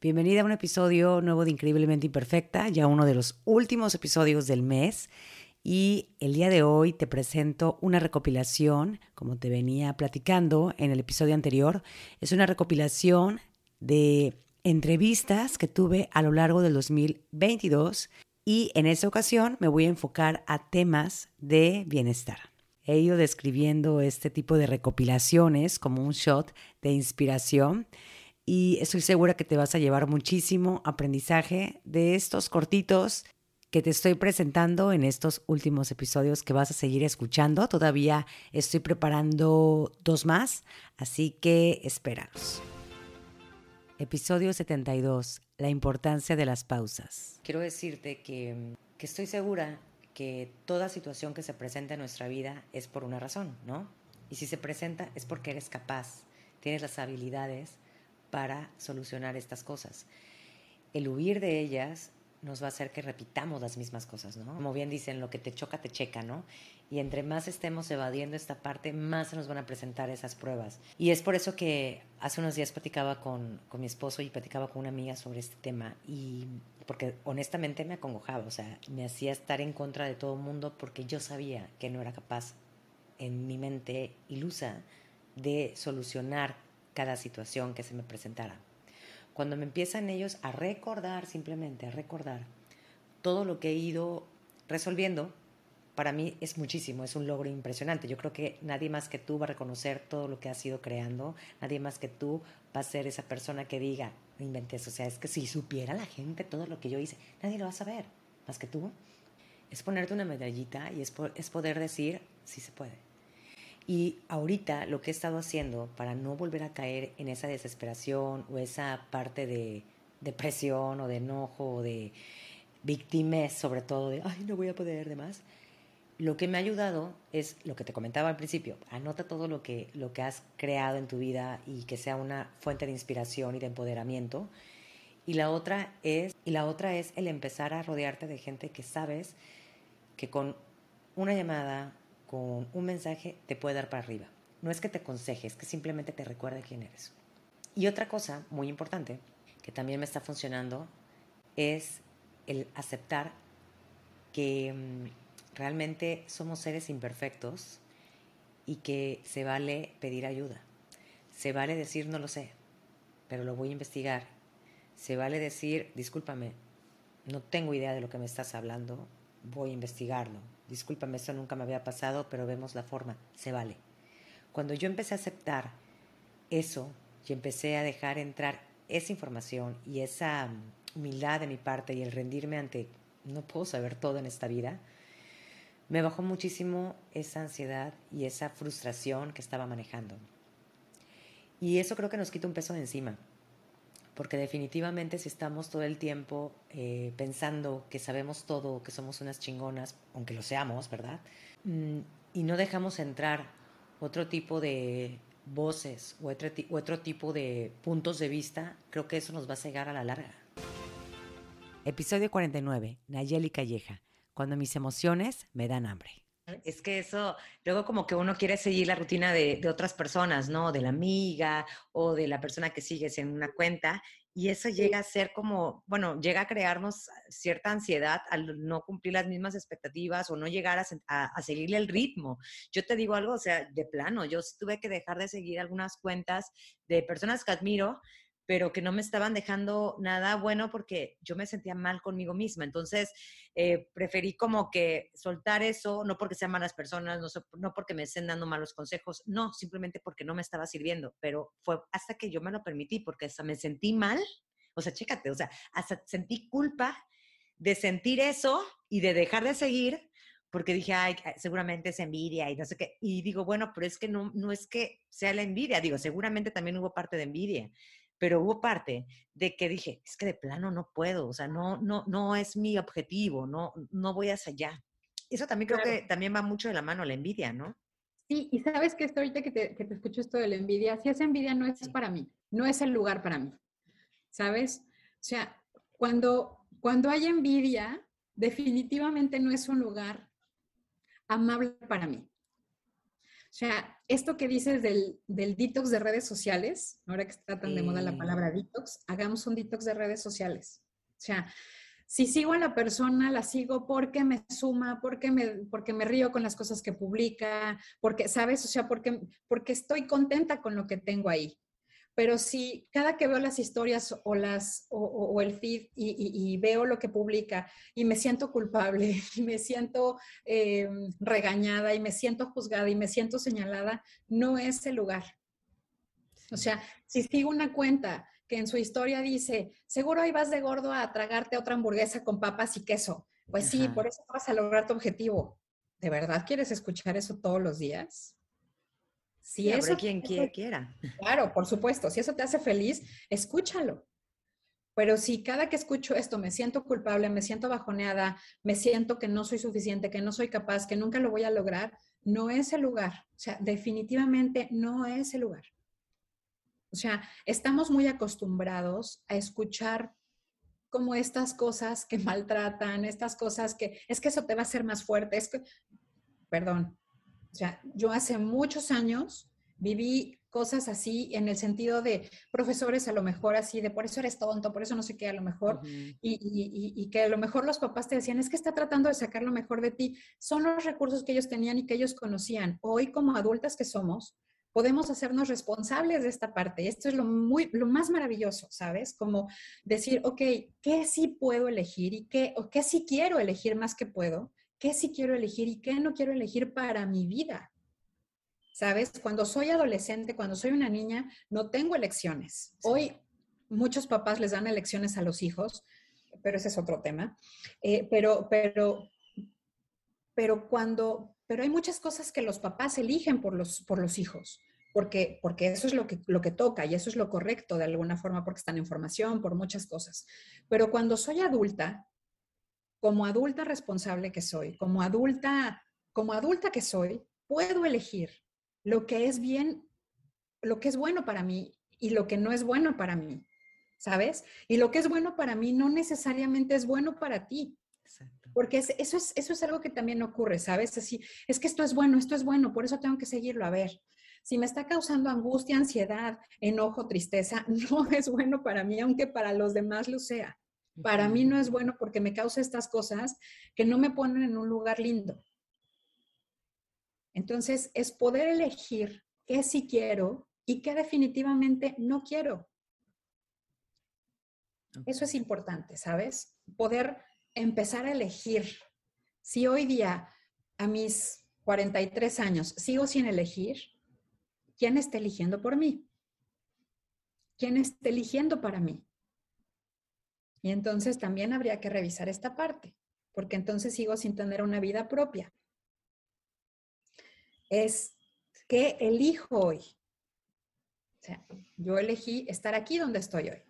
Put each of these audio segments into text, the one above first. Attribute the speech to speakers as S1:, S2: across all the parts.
S1: Bienvenida a un episodio nuevo de Increíblemente Imperfecta, ya uno de los últimos episodios del mes. Y el día de hoy te presento una recopilación, como te venía platicando en el episodio anterior. Es una recopilación de entrevistas que tuve a lo largo del 2022 y en esta ocasión me voy a enfocar a temas de bienestar. He ido describiendo este tipo de recopilaciones como un shot de inspiración y estoy segura que te vas a llevar muchísimo aprendizaje de estos cortitos que te estoy presentando en estos últimos episodios que vas a seguir escuchando. Todavía estoy preparando dos más, así que espéralos. Episodio 72. La importancia de las pausas. Quiero decirte que, que estoy segura que toda situación que se presenta en nuestra vida es por una razón, ¿no? Y si se presenta es porque eres capaz, tienes las habilidades para solucionar estas cosas. El huir de ellas nos va a hacer que repitamos las mismas cosas, ¿no? Como bien dicen, lo que te choca, te checa, ¿no? Y entre más estemos evadiendo esta parte, más se nos van a presentar esas pruebas. Y es por eso que hace unos días platicaba con, con mi esposo y platicaba con una amiga sobre este tema. Y porque honestamente me acongojaba, o sea, me hacía estar en contra de todo el mundo porque yo sabía que no era capaz en mi mente ilusa de solucionar cada situación que se me presentara. Cuando me empiezan ellos a recordar, simplemente a recordar todo lo que he ido resolviendo, para mí es muchísimo, es un logro impresionante. Yo creo que nadie más que tú va a reconocer todo lo que has ido creando, nadie más que tú va a ser esa persona que diga, no inventes, o sea, es que si supiera la gente todo lo que yo hice, nadie lo va a saber, más que tú. Es ponerte una medallita y es, es poder decir, sí se puede. Y ahorita lo que he estado haciendo para no volver a caer en esa desesperación o esa parte de depresión o de enojo o de víctimas, sobre todo de, ay, no voy a poder, demás, lo que me ha ayudado es lo que te comentaba al principio, anota todo lo que, lo que has creado en tu vida y que sea una fuente de inspiración y de empoderamiento. Y la otra es, y la otra es el empezar a rodearte de gente que sabes que con una llamada, con un mensaje te puede dar para arriba. No es que te aconseje, es que simplemente te recuerde quién eres. Y otra cosa muy importante que también me está funcionando es el aceptar que mm, realmente somos seres imperfectos y que se vale pedir ayuda. Se vale decir no lo sé, pero lo voy a investigar. Se vale decir, discúlpame, no tengo idea de lo que me estás hablando, voy a investigarlo. Discúlpame, eso nunca me había pasado, pero vemos la forma, se vale. Cuando yo empecé a aceptar eso y empecé a dejar entrar esa información y esa mm, humildad de mi parte y el rendirme ante no puedo saber todo en esta vida, me bajó muchísimo esa ansiedad y esa frustración que estaba manejando. Y eso creo que nos quita un peso de encima porque definitivamente si estamos todo el tiempo eh, pensando que sabemos todo, que somos unas chingonas, aunque lo seamos, ¿verdad? Mm, y no dejamos entrar otro tipo de voces o otro, otro tipo de puntos de vista, creo que eso nos va a cegar a la larga. Episodio 49, Nayeli Calleja, cuando mis emociones me dan hambre. Es que eso, luego como que uno quiere seguir la rutina de, otras personas, ¿no? De la amiga o de la persona que sigues en una cuenta. Y eso llega a ser como, bueno, llega a crearnos cierta ansiedad al no cumplir las mismas expectativas o no llegar a, a seguirle el ritmo. Yo te digo algo, o sea, de plano, yo tuve que dejar de seguir algunas cuentas de personas que admiro pero que no me estaban dejando nada bueno porque yo me sentía mal conmigo misma. Entonces, eh, preferí como que soltar eso, no porque sean malas personas, no, no porque me estén dando malos consejos, no, simplemente porque no me estaba sirviendo. Pero fue hasta que yo me lo permití, porque hasta me sentí mal, o sea, chécate, o sea, hasta sentí culpa de sentir eso y de dejar de seguir porque dije, ay, seguramente es envidia y no sé qué. Y digo, bueno, pero es que no, no es que sea la envidia, digo, seguramente también hubo parte de envidia, pero hubo parte de que dije, es que de plano no puedo, o sea, no, no, no es mi objetivo, no, no voy hacia allá. Eso también creo que también va mucho de la mano la envidia, ¿no?
S2: Sí, y sabes que esto ahorita que te, que te escucho esto de la envidia, si esa envidia no es para mí, no es el lugar para mí, ¿sabes? O sea, cuando, cuando hay envidia, definitivamente no es un lugar amable para mí.
S3: O sea, esto que dices del, del detox de redes sociales, ahora que está tan de moda la palabra detox, hagamos un detox de redes sociales. O sea, si sigo a la persona, la sigo porque me suma, porque me, porque me río con las cosas que publica, porque, ¿sabes? O sea, porque, porque estoy contenta con lo que tengo ahí pero si cada que veo las historias o, las, o, el feed y, veo lo que publica y me siento culpable y me siento eh, regañada y me siento juzgada y me siento señalada, no es el lugar. O sea, si sigo una cuenta que en su historia dice, seguro ahí vas de gordo a tragarte otra hamburguesa con papas y queso, pues sí, por eso vas a lograr tu objetivo. ¿De verdad quieres escuchar eso todos los días?
S1: Si eso quien quiera.
S3: Claro, por supuesto. Si eso te hace feliz, escúchalo. Pero si cada que escucho esto me siento culpable, me siento bajoneada, me siento que no soy suficiente, que no soy capaz, que nunca lo voy a lograr, no es el lugar. O sea, definitivamente no es el lugar. O sea, estamos muy acostumbrados a escuchar como estas cosas que maltratan, estas cosas que es que eso te va a hacer más fuerte, es que, perdón, o sea, yo hace muchos años viví cosas así en el sentido de profesores a lo mejor así, de por eso eres tonto, por eso no sé qué, a lo mejor, y, que a lo mejor los papás te decían, es que está tratando de sacar lo mejor de ti. Son los recursos que ellos tenían y que ellos conocían. Hoy como adultas que somos, podemos hacernos responsables de esta parte. Esto es lo, muy, lo más maravilloso, ¿sabes? Como decir, ok, ¿qué sí puedo elegir y qué, o qué sí quiero elegir más que puedo? Qué sí quiero elegir y qué no quiero elegir para mi vida. ¿Sabes? Cuando soy adolescente, cuando soy una niña, no tengo elecciones. Hoy muchos papás les dan elecciones a los hijos, pero ese es otro tema. Eh, pero, pero, pero cuando, pero hay muchas cosas que los papás eligen por los, por los hijos. Porque, porque eso es lo que, lo que toca y eso es lo correcto de alguna forma porque están en formación, por muchas cosas. Pero cuando soy adulta, como adulta responsable que soy, como adulta, como adulta que soy, puedo elegir lo que es bien, lo que es bueno para mí y lo que no es bueno para mí, ¿sabes? Y lo que es bueno para mí no necesariamente es bueno para ti. Porque eso, es, eso es algo que también ocurre, ¿sabes? Así, es que esto es bueno, esto es bueno, por eso tengo que seguirlo. A ver, si me está causando angustia, ansiedad, enojo, tristeza, no es bueno para mí, aunque para los demás lo sea. Para mí no es bueno porque me causa estas cosas que no me ponen en un lugar lindo. Entonces, es poder elegir qué sí quiero y qué definitivamente no quiero. Eso es importante, ¿sabes? Poder empezar a elegir. Si hoy día, a mis 43 años, sigo sin elegir, ¿quién está eligiendo por mí? ¿Quién está eligiendo para mí? Y entonces también habría que revisar esta parte, porque entonces sigo sin tener una vida propia. Es que elijo hoy. Yo elegí estar aquí donde estoy hoy,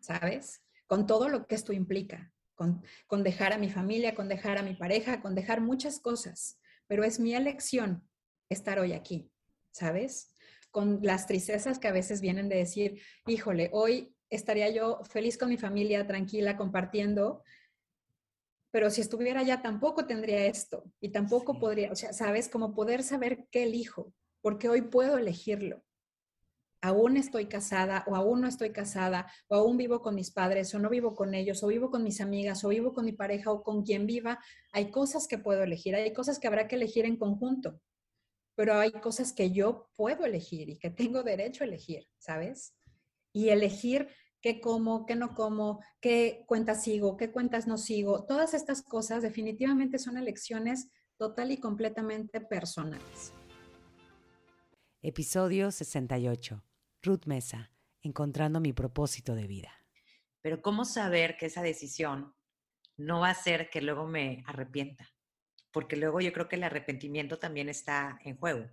S3: ¿sabes? Con todo lo que esto implica, con, con dejar a mi familia, con dejar a mi pareja, con dejar muchas cosas, pero es mi elección estar hoy aquí, ¿sabes? Con las tristezas que a veces vienen de decir, híjole, hoy estaría yo feliz con mi familia, tranquila, compartiendo, pero si estuviera allá tampoco tendría esto y tampoco podría, o sea, sabes, como poder saber qué elijo, porque hoy puedo elegirlo. Aún estoy casada o aún no estoy casada o aún vivo con mis padres o no vivo con ellos o vivo con mis amigas o vivo con mi pareja o con quien viva, hay cosas que puedo elegir, hay cosas que habrá que elegir en conjunto, pero hay cosas que yo puedo elegir y que tengo derecho a elegir, ¿sabes? y elegir qué como, qué no como, qué cuentas sigo, qué cuentas no sigo. Todas estas cosas definitivamente son elecciones total y completamente personales.
S1: Episodio 68. Ruth Mesa, encontrando mi propósito de vida. Pero ¿cómo saber que esa decisión no va a ser que luego me arrepienta? Porque luego yo creo que el arrepentimiento también está en juego.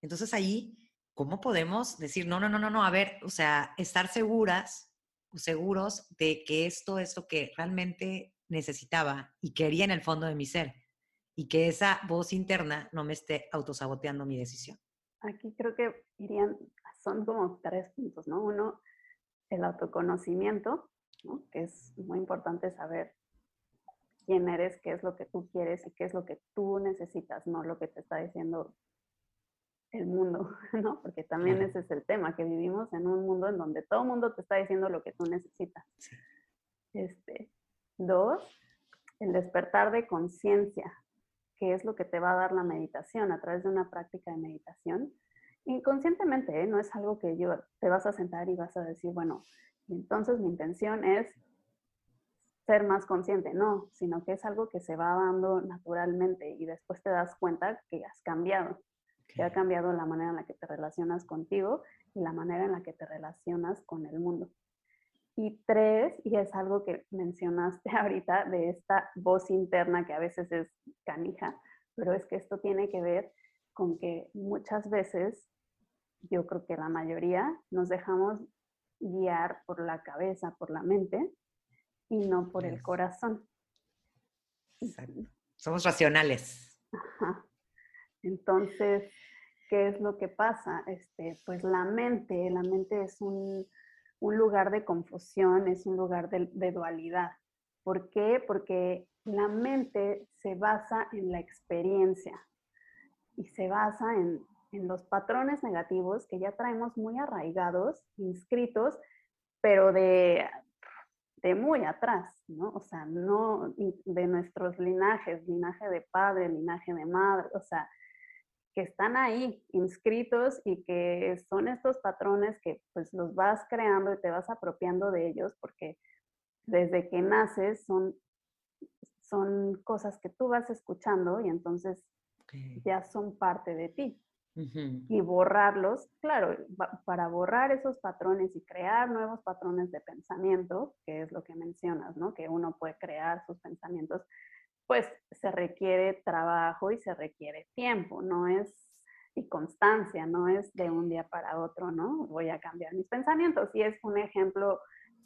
S1: Entonces ahí ¿cómo podemos decir, no, no, no, no, no, a ver, o sea, estar seguras seguros de que esto es lo que realmente necesitaba y quería en el fondo de mi ser y que esa voz interna no me esté autosaboteando mi decisión?
S4: Aquí creo que irían, son como tres puntos, ¿no? Uno, el autoconocimiento, ¿no? que es muy importante saber quién eres, qué es lo que tú quieres y qué es lo que tú necesitas, no lo que te está diciendo el mundo, ¿no? Porque también ese es el tema, que vivimos en un mundo en donde todo el mundo te está diciendo lo que tú necesitas. Este, dos, el despertar de conciencia, que es lo que te va a dar la meditación a través de una práctica de meditación. Inconscientemente, ¿eh? no es algo que yo te vas a sentar y vas a decir, bueno, entonces mi intención es ser más consciente, no, sino que es algo que se va dando naturalmente y después te das cuenta que has cambiado, que ha cambiado la manera en la que te relacionas contigo y la manera en la que te relacionas con el mundo. Y tres, y es algo que mencionaste ahorita de esta voz interna que a veces es canija, pero es que esto tiene que ver con que muchas veces, yo creo que la mayoría, nos dejamos guiar por la cabeza, por la mente, y no por el corazón.
S1: Somos racionales.
S4: Entonces, ¿qué es lo que pasa? Este, pues la mente, la mente es un, lugar de confusión, es un lugar de, de dualidad. ¿Por qué? Porque la mente se basa en la experiencia y se basa en, en los patrones negativos que ya traemos muy arraigados, inscritos, pero de de muy atrás, ¿no? O sea, no de nuestros linajes, linaje de padre, linaje de madre, o sea, que están ahí inscritos y que son estos patrones que pues los vas creando y te vas apropiando de ellos porque desde que naces son, son cosas que tú vas escuchando y entonces ya son parte de ti. Y borrarlos, claro, para borrar esos patrones y crear nuevos patrones de pensamiento, que es lo que mencionas, ¿no? Que uno puede crear sus pensamientos, pues se requiere trabajo y se requiere tiempo, no es y constancia, no es de un día para otro, ¿no? Voy a cambiar mis pensamientos. Y es un ejemplo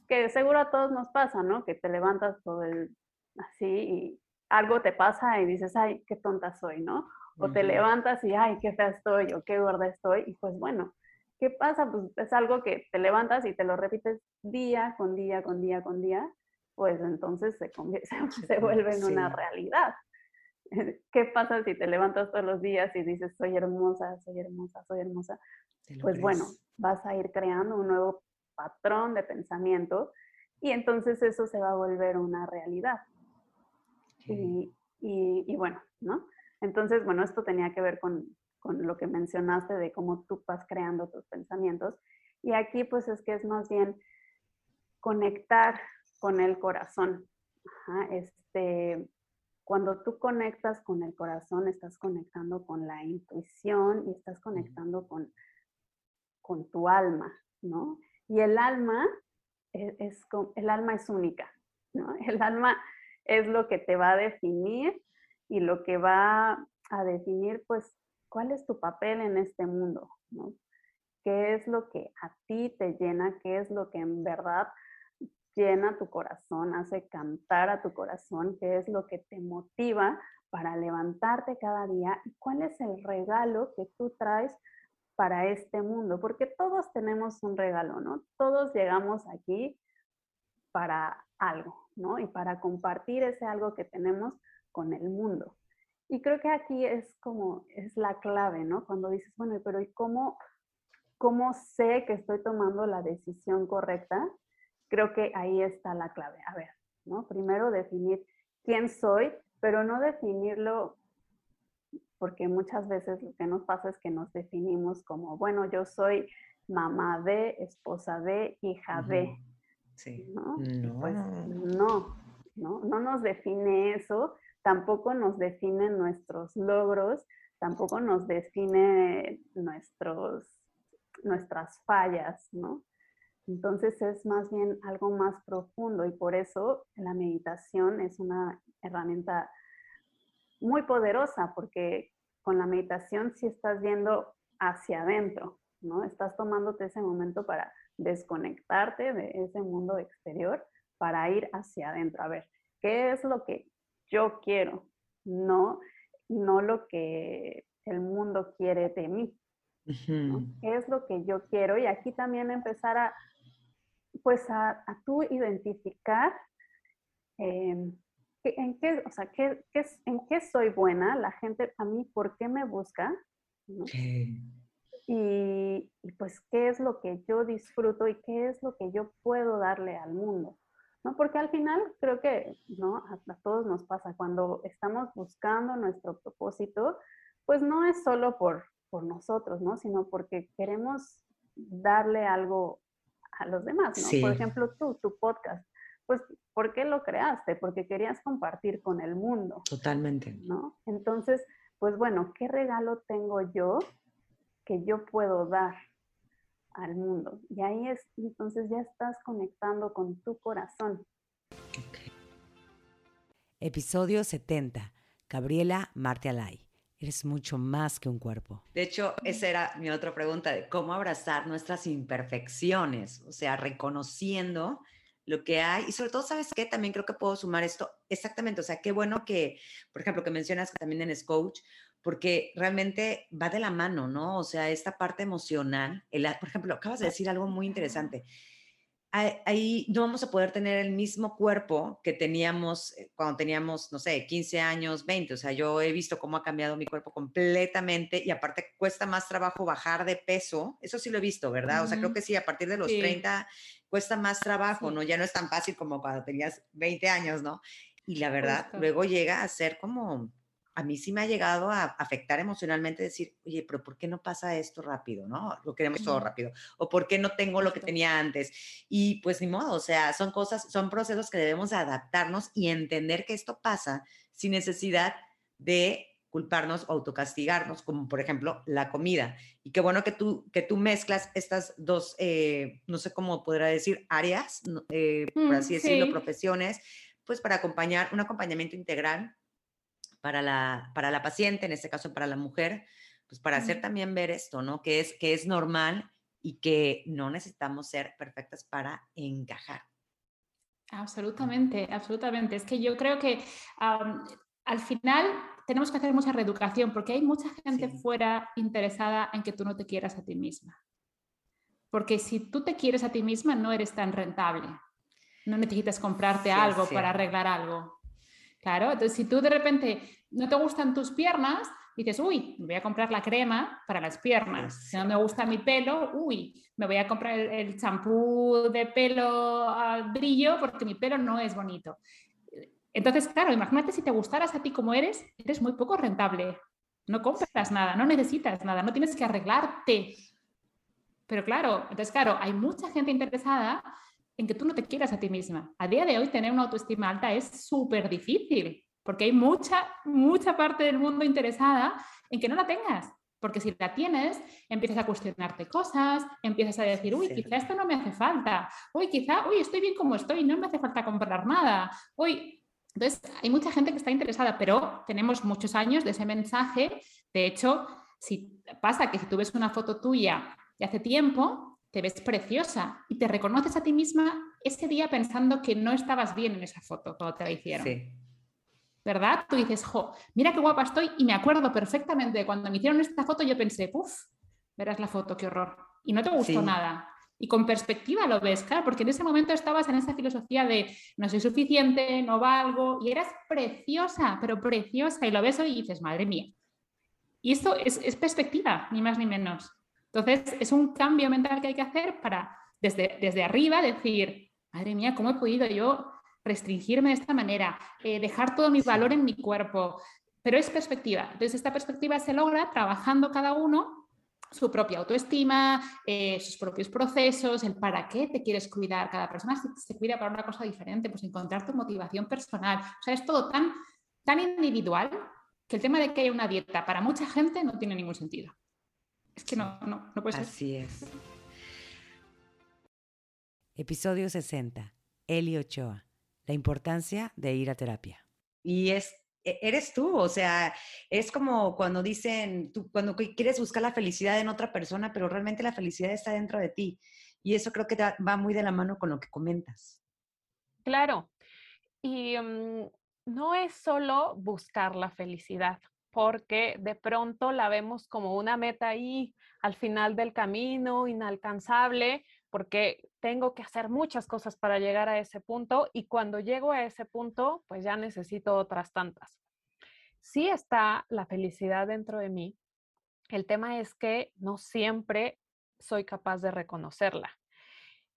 S4: que seguro a todos nos pasa, ¿no? Que te levantas todo el así y algo te pasa y dices, ay, qué tonta soy, ¿no? O te levantas y, ay, qué fea estoy o qué gorda estoy. Y pues bueno, ¿qué pasa? Pues es algo que te levantas y te lo repites día con día, con día, con día, pues entonces se, se vuelve en una realidad. ¿Qué pasa si te levantas todos los días y dices, soy hermosa, soy hermosa, soy hermosa? Pues bueno, vas a ir creando un nuevo patrón de pensamiento y entonces eso se va a volver una realidad. Y, y, y, bueno, ¿no? Entonces, bueno, esto tenía que ver con, lo que mencionaste de cómo tú vas creando tus pensamientos. Y aquí pues es que es más bien conectar con el corazón. este, cuando tú conectas con el corazón, estás conectando con la intuición y estás conectando con, con tu alma, ¿no? Y el alma e, es, el alma es única, ¿no? El alma es lo que te va a definir y lo que va a definir, pues, cuál es tu papel en este mundo, ¿no? ¿Qué es lo que a ti te llena? ¿Qué es lo que en verdad llena tu corazón, hace cantar a tu corazón? ¿Qué es lo que te motiva para levantarte cada día? ¿Y cuál es el regalo que tú traes para este mundo? Porque todos tenemos un regalo, ¿no? Todos llegamos aquí para algo, ¿no? Y para compartir ese algo que tenemos con el mundo. Y creo que aquí es como, es la clave, ¿no? Cuando dices, bueno, pero ¿y cómo, cómo sé que estoy tomando la decisión correcta? Creo que ahí está la clave. A ver, ¿no? Primero definir quién soy, pero no definirlo porque muchas veces lo que nos pasa es que nos definimos como, bueno, yo soy mamá de, esposa de, hija de.
S1: Sí.
S4: ¿no? Pues no, ¿no? No nos define eso, tampoco nos define nuestros logros, tampoco nos define nuestros, nuestras fallas, ¿no? Entonces es más bien algo más profundo y por eso la meditación es una herramienta muy poderosa porque con la meditación sí estás yendo hacia adentro, ¿no? Estás tomándote ese momento para desconectarte de ese mundo exterior para ir hacia adentro. A ver, ¿qué es lo que yo quiero, no, no lo que el mundo quiere de mí. ¿Qué es lo que yo quiero? Y aquí también empezar a, pues a, a tú identificar em, en qué, o sea, qué, qué, en qué soy buena, la gente a mí, ¿por qué me busca? Y, pues qué es lo que yo disfruto y qué es lo que yo puedo darle al mundo. ¿no? Porque al final creo que ¿no? a, todos nos pasa cuando estamos buscando nuestro propósito, pues no es solo por, por nosotros, ¿no? sino porque queremos darle algo a los demás. ¿no? Por ejemplo, tú, tu podcast pues, ¿por qué lo creaste? Porque querías compartir con el mundo.
S1: Totalmente.
S4: ¿No? Entonces, pues bueno, ¿qué regalo tengo yo que yo puedo dar al mundo? Y ahí es, entonces ya estás conectando con tu corazón.
S1: Episodio 70. Gabriela Martialay. Eres mucho más que un cuerpo. De hecho, esa era mi otra pregunta de cómo abrazar nuestras imperfecciones, o sea, reconociendo lo que hay. Y sobre todo, ¿sabes qué? También creo que puedo sumar esto. Exactamente, o sea, qué bueno que, por ejemplo, que mencionas que también en coach, porque realmente va de la mano, ¿no? O sea, esta parte emocional, el, por ejemplo, acabas de decir algo muy interesante ahí no vamos a poder tener el mismo cuerpo que teníamos eh, cuando teníamos, no sé, 15 años, 20. O sea, yo he visto cómo ha cambiado mi cuerpo completamente y aparte cuesta más trabajo bajar de peso. Eso sí lo he visto, ¿verdad? O sea, creo que sí, a partir de los 30 cuesta más trabajo, ¿no? Ya no es tan fácil como cuando tenías 20 años, ¿no? Y la verdad, luego llega a ser como a mí sí me ha llegado a afectar emocionalmente decir, oye, pero ¿por qué no pasa esto rápido? ¿No? Lo queremos todo rápido. O ¿por qué no tengo lo que tenía antes? Y pues ni modo, o sea, son cosas, son procesos que debemos adaptarnos y entender que esto pasa sin necesidad de culparnos o autocastigarnos, como por ejemplo la comida. Y qué bueno que tú, que tú mezclas estas dos, eh, no sé cómo podrá decir, áreas, eh, por mm, así decirlo, profesiones, pues para acompañar, un acompañamiento integral para la, para la paciente, en este caso para la mujer, pues para hacer también ver esto, ¿no? Que es, que es normal y que no necesitamos ser perfectas para encajar.
S5: Absolutamente, absolutamente. Es que yo creo que al final tenemos que hacer mucha reeducación porque hay mucha gente fuera interesada en que tú no te quieras a ti misma. Porque si tú te quieres a ti misma, no eres tan rentable. No necesitas comprarte algo para arreglar algo. Claro, entonces si tú de repente no te gustan tus piernas, dices, uy, me voy a comprar la crema para las piernas. Si no me gusta mi pelo, uy, me voy a comprar el champú de pelo al brillo porque mi pelo no es bonito. Entonces, claro, imagínate si te gustaras a ti como eres, eres muy poco rentable. No compras nada, no necesitas nada, no tienes que arreglarte. Pero claro, entonces, claro, hay mucha gente interesada en que tú no te quieras a ti misma. A día de hoy tener una autoestima alta es súper difícil, porque hay mucha, mucha parte del mundo interesada en que no la tengas. Porque si la tienes, empiezas a cuestionarte cosas, empiezas a decir, uy, quizá esto no me hace falta, uy, quizá, uy, estoy bien como estoy, no me hace falta comprar nada, uy. Entonces, hay mucha gente que está interesada, pero tenemos muchos años de ese mensaje. De hecho, si pasa que si tú ves una foto tuya de hace tiempo, te ves preciosa y te reconoces a ti misma ese día pensando que no estabas bien en esa foto cuando te la hicieron. Sí. ¿Verdad? Tú dices, jo, mira qué guapa estoy y me acuerdo perfectamente de cuando me hicieron esta foto yo pensé, uff, verás la foto, qué horror. Y no te gustó nada. Y con perspectiva lo ves, claro, porque en ese momento estabas en esa filosofía de no soy suficiente, no valgo, y eras preciosa, pero preciosa, y lo ves hoy y dices, madre mía. Y esto es, es perspectiva, ni más ni menos. Entonces, es un cambio mental que hay que hacer para, desde, desde arriba, decir, madre mía, ¿cómo he podido yo restringirme de esta manera, eh, dejar todo mi valor en mi cuerpo? Pero es perspectiva. Entonces, esta perspectiva se logra trabajando cada uno su propia autoestima, eh, sus propios procesos, el para qué te quieres cuidar. Cada persona se, se, cuida para una cosa diferente, pues encontrar tu motivación personal. O sea, es todo tan, tan individual que el tema de que haya una dieta para mucha gente no tiene ningún sentido. Es que no, no, no puede ser.
S1: Así es. Episodio 60. Eli Ochoa. La importancia de ir a terapia. Y es, e, eres tú, o sea, es como cuando dicen, tú, cuando quieres buscar la felicidad en otra persona, pero realmente la felicidad está dentro de ti. Y eso creo que va muy de la mano con lo que comentas.
S6: Claro. Y mm, no es solo buscar la felicidad porque de pronto la vemos como una meta ahí al final del camino, inalcanzable, porque tengo que hacer muchas cosas para llegar a ese punto y cuando llego a ese punto, pues ya necesito otras tantas. Sí está la felicidad dentro de mí, El tema es que no siempre soy capaz de reconocerla.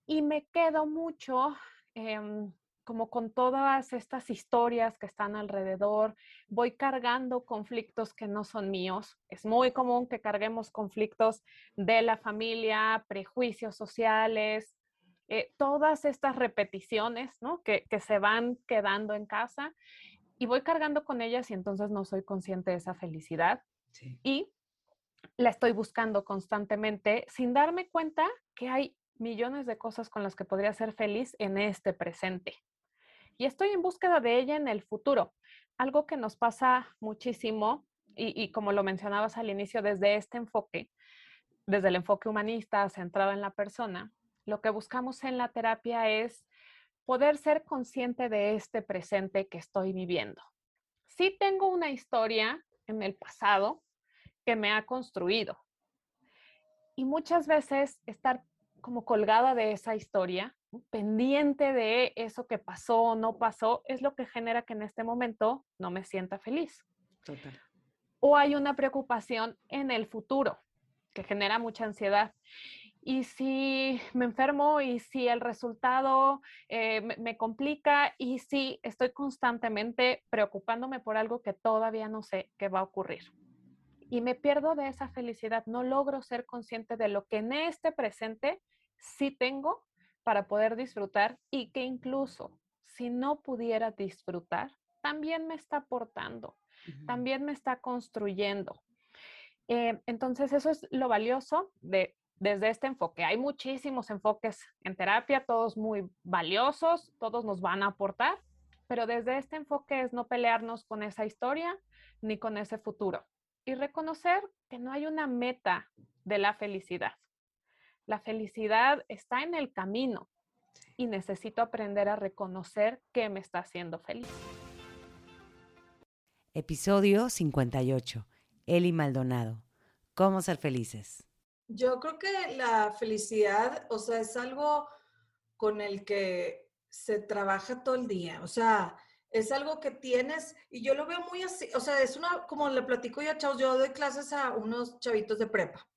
S6: Y me quedo mucho em, como con todas estas historias que están alrededor, voy cargando conflictos que no son míos. Es muy común que carguemos conflictos de la familia, prejuicios sociales, eh, todas estas repeticiones ¿no? que, que se van quedando en casa y voy cargando con ellas y entonces no soy consciente de esa felicidad. Y la estoy buscando constantemente sin darme cuenta que hay millones de cosas con las que podría ser feliz en este presente. Y estoy en búsqueda de ella en el futuro. Algo que nos pasa muchísimo, y, como lo mencionabas al inicio, desde este enfoque, desde el enfoque humanista centrado en la persona, lo que buscamos en la terapia es poder ser consciente de este presente que estoy viviendo. Sí tengo una historia en el pasado que me ha construido. Y muchas veces estar como colgada de esa historia, pendiente de eso que pasó o no pasó, es lo que genera que en este momento no me sienta feliz. Total. O hay una preocupación en el futuro que genera mucha ansiedad. Y si me enfermo y si el resultado eh, me, me complica y si estoy constantemente preocupándome por algo que todavía no sé qué va a ocurrir y me pierdo de esa felicidad, no logro ser consciente de lo que en este presente sí tengo para poder disfrutar y que incluso si no pudiera disfrutar, también me está aportando, también me está construyendo. Eh, entonces, eso es lo valioso de, desde este enfoque. Hay muchísimos enfoques en terapia, todos muy valiosos, todos nos van a aportar, pero desde este enfoque es no pelearnos con esa historia ni con ese futuro y reconocer que no hay una meta de la felicidad. La felicidad está en el camino y necesito aprender a reconocer qué me está haciendo feliz.
S1: Episodio 58. Eli Maldonado. ¿Cómo ser felices?
S2: Yo creo que la felicidad, o sea, es algo con el que se trabaja todo el día. O sea, es algo que tienes y yo lo veo muy así, o sea, es una, como le platico yo a chavos, yo doy clases a unos chavitos de prepa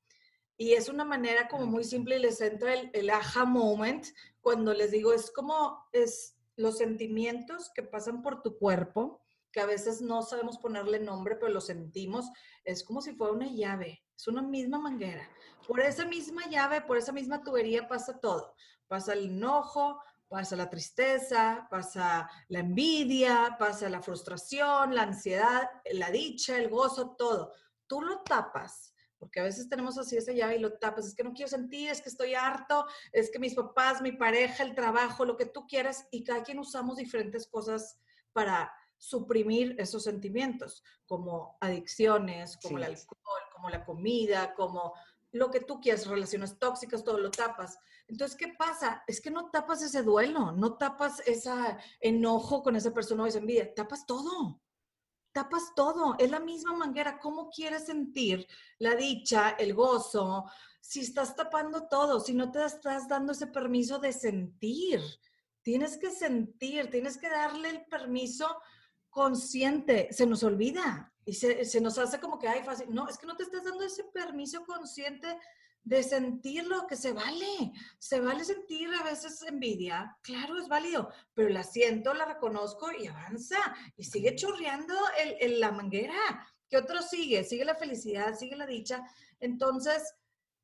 S2: y es una manera como muy simple y les entra el, el aha moment cuando les digo, es como, es los sentimientos que pasan por tu cuerpo, que a veces no sabemos ponerle nombre, pero lo sentimos, es como si fuera una llave, es una misma manguera. Por esa misma llave, por esa misma tubería pasa todo. Pasa el enojo, pasa la tristeza, pasa la envidia, pasa la frustración, la ansiedad, la dicha, el gozo, todo. Tú lo tapas, porque a veces tenemos así esa llave y lo tapas, es que no quiero sentir, es que estoy harto, es que mis papás, mi pareja, el trabajo, lo que tú quieras, y cada quien usamos diferentes cosas para suprimir esos sentimientos, como adicciones, como el alcohol, como la comida, como lo que tú quieras, relaciones tóxicas, todo lo tapas. Entonces, ¿qué pasa? Es que no tapas ese duelo, no tapas ese enojo con esa persona o esa envidia, tapas todo. Tapas todo, es la misma manguera. ¿Cómo quieres sentir la dicha, el gozo, si estás tapando todo, si no te estás dando ese permiso de sentir? Tienes que sentir, tienes que darle el permiso consciente. Se nos olvida, y se, nos hace como que hay fácil. No, es que no te estás dando ese permiso consciente de sentirlo, que se vale. Se vale sentir a veces envidia. Claro, es válido, pero la siento, la reconozco y avanza. Y sigue chorreando el, la manguera. ¿Qué otro sigue? Sigue la felicidad, sigue la dicha. Entonces,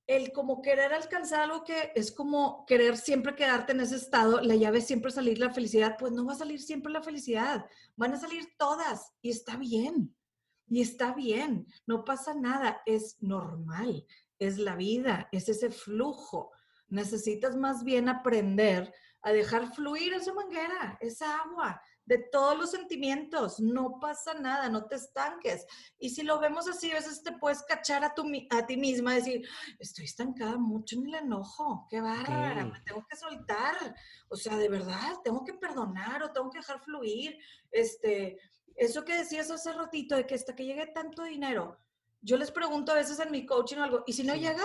S2: el como querer alcanzar algo que es como querer siempre quedarte en ese estado, la llave siempre salir la felicidad, pues no va a salir siempre la felicidad. Van a salir todas y está bien y está bien, no pasa nada, es normal, es la vida, es ese flujo. Necesitas más bien aprender a dejar fluir esa manguera, esa agua, de todos los sentimientos. No pasa nada, no te estanques. Y si lo vemos así, a veces te puedes cachar a, tu, a ti misma, decir, estoy estancada mucho en el enojo, qué bárbara, me tengo que soltar. O sea, de verdad, tengo que perdonar o tengo que dejar fluir. Este, eso que decías hace ratito de que hasta que llegue tanto dinero, yo les pregunto a veces en mi coaching o algo, ¿y si no llega?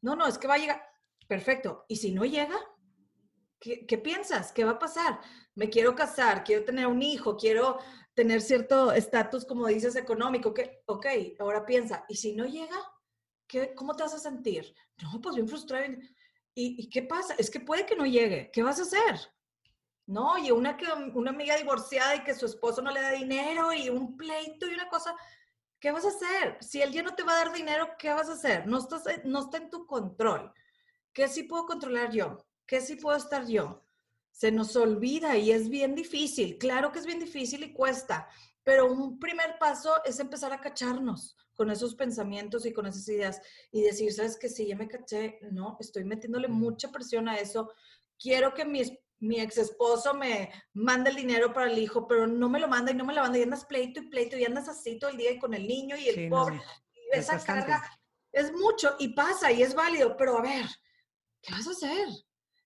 S2: No, no, es que va a llegar. Perfecto. ¿Y si no llega? ¿Qué, piensas? ¿Qué va a pasar? Me quiero casar, quiero tener un hijo, quiero tener cierto estatus, como dices, económico. Que, ok, ahora piensa, ¿y si no llega? ¿Qué, ¿Cómo te vas a sentir? No, pues bien frustrado. ¿Y, ¿Y qué pasa? Es que puede que no llegue. ¿Qué vas a hacer? No, y una, que, una amiga divorciada y que su esposo no le da dinero y un pleito y una cosa. ¿Qué vas a hacer? Si él ya no te va a dar dinero, ¿qué vas a hacer? No, estás, no está en tu control. ¿Qué sí puedo controlar yo? ¿Qué sí puedo estar yo? Se nos olvida y es bien difícil. Claro que es bien difícil y cuesta, pero un primer paso es empezar a cacharnos con esos pensamientos y con esas ideas y decir, ¿sabes qué? Si ya me caché, no, estoy metiéndole mucha presión a eso. Quiero que mi, mi ex esposo me mande el dinero para el hijo, pero no me lo manda y no me lo manda y andas pleito y pleito y andas así todo el día y con el niño y el pobre. y esa carga es mucho y pasa y es válido, pero a ver, ¿qué vas a hacer?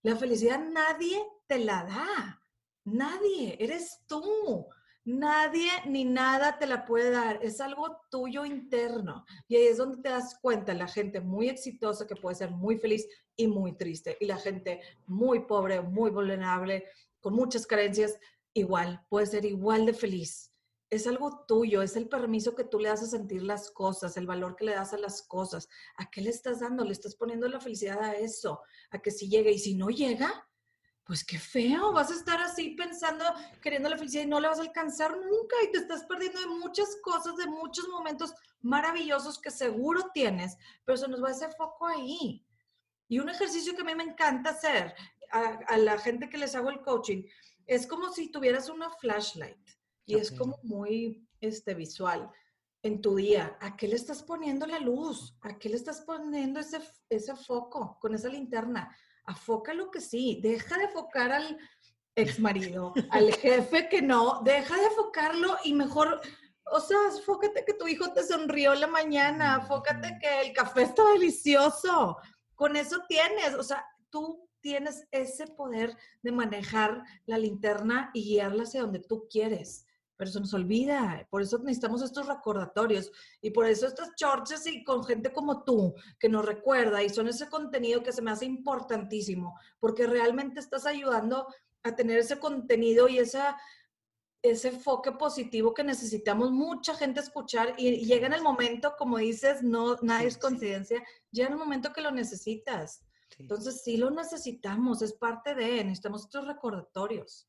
S2: La felicidad nadie te la da. Nadie, eres tú. Nadie ni nada te la puede dar. Es algo tuyo interno. Y ahí es donde te das cuenta, la gente muy exitosa que puede ser muy feliz y muy triste. Y la gente muy pobre, muy vulnerable, con muchas carencias, igual, puede ser igual de feliz es algo tuyo, es el permiso que tú le das a sentir las cosas, el valor que le das a las cosas. ¿A qué le estás dando? Le estás poniendo la felicidad a eso, a que si llega y si no llega, pues qué feo, vas a estar así pensando, queriendo la felicidad y no la vas a alcanzar nunca y te estás perdiendo de muchas cosas, de muchos momentos maravillosos que seguro tienes, pero se nos va ese foco ahí. Y un ejercicio que a mí me encanta hacer a, a la gente que les hago el coaching es como si tuvieras una flashlight y es como muy este, visual en tu día. ¿A qué le estás poniendo la luz? ¿A qué le estás poniendo ese, ese foco con esa linterna? Afoca lo que sí. Deja de enfocar al ex marido, al jefe que no. Deja de enfocarlo y mejor, o sea, fócate que tu hijo te sonrió la mañana. Fócate que el café está delicioso. Con eso tienes, o sea, tú tienes ese poder de manejar la linterna y guiarla hacia donde tú quieres pero se nos olvida. Por eso necesitamos estos recordatorios y por eso estas chorches y con gente como tú que nos recuerda y son ese contenido que se me hace importantísimo, porque realmente estás ayudando a tener ese contenido y esa, ese enfoque positivo que necesitamos mucha gente escuchar y, llega en el momento, como dices, no, nada es coincidencia, llega en el momento que lo necesitas. Entonces sí lo necesitamos, es parte de, necesitamos estos recordatorios.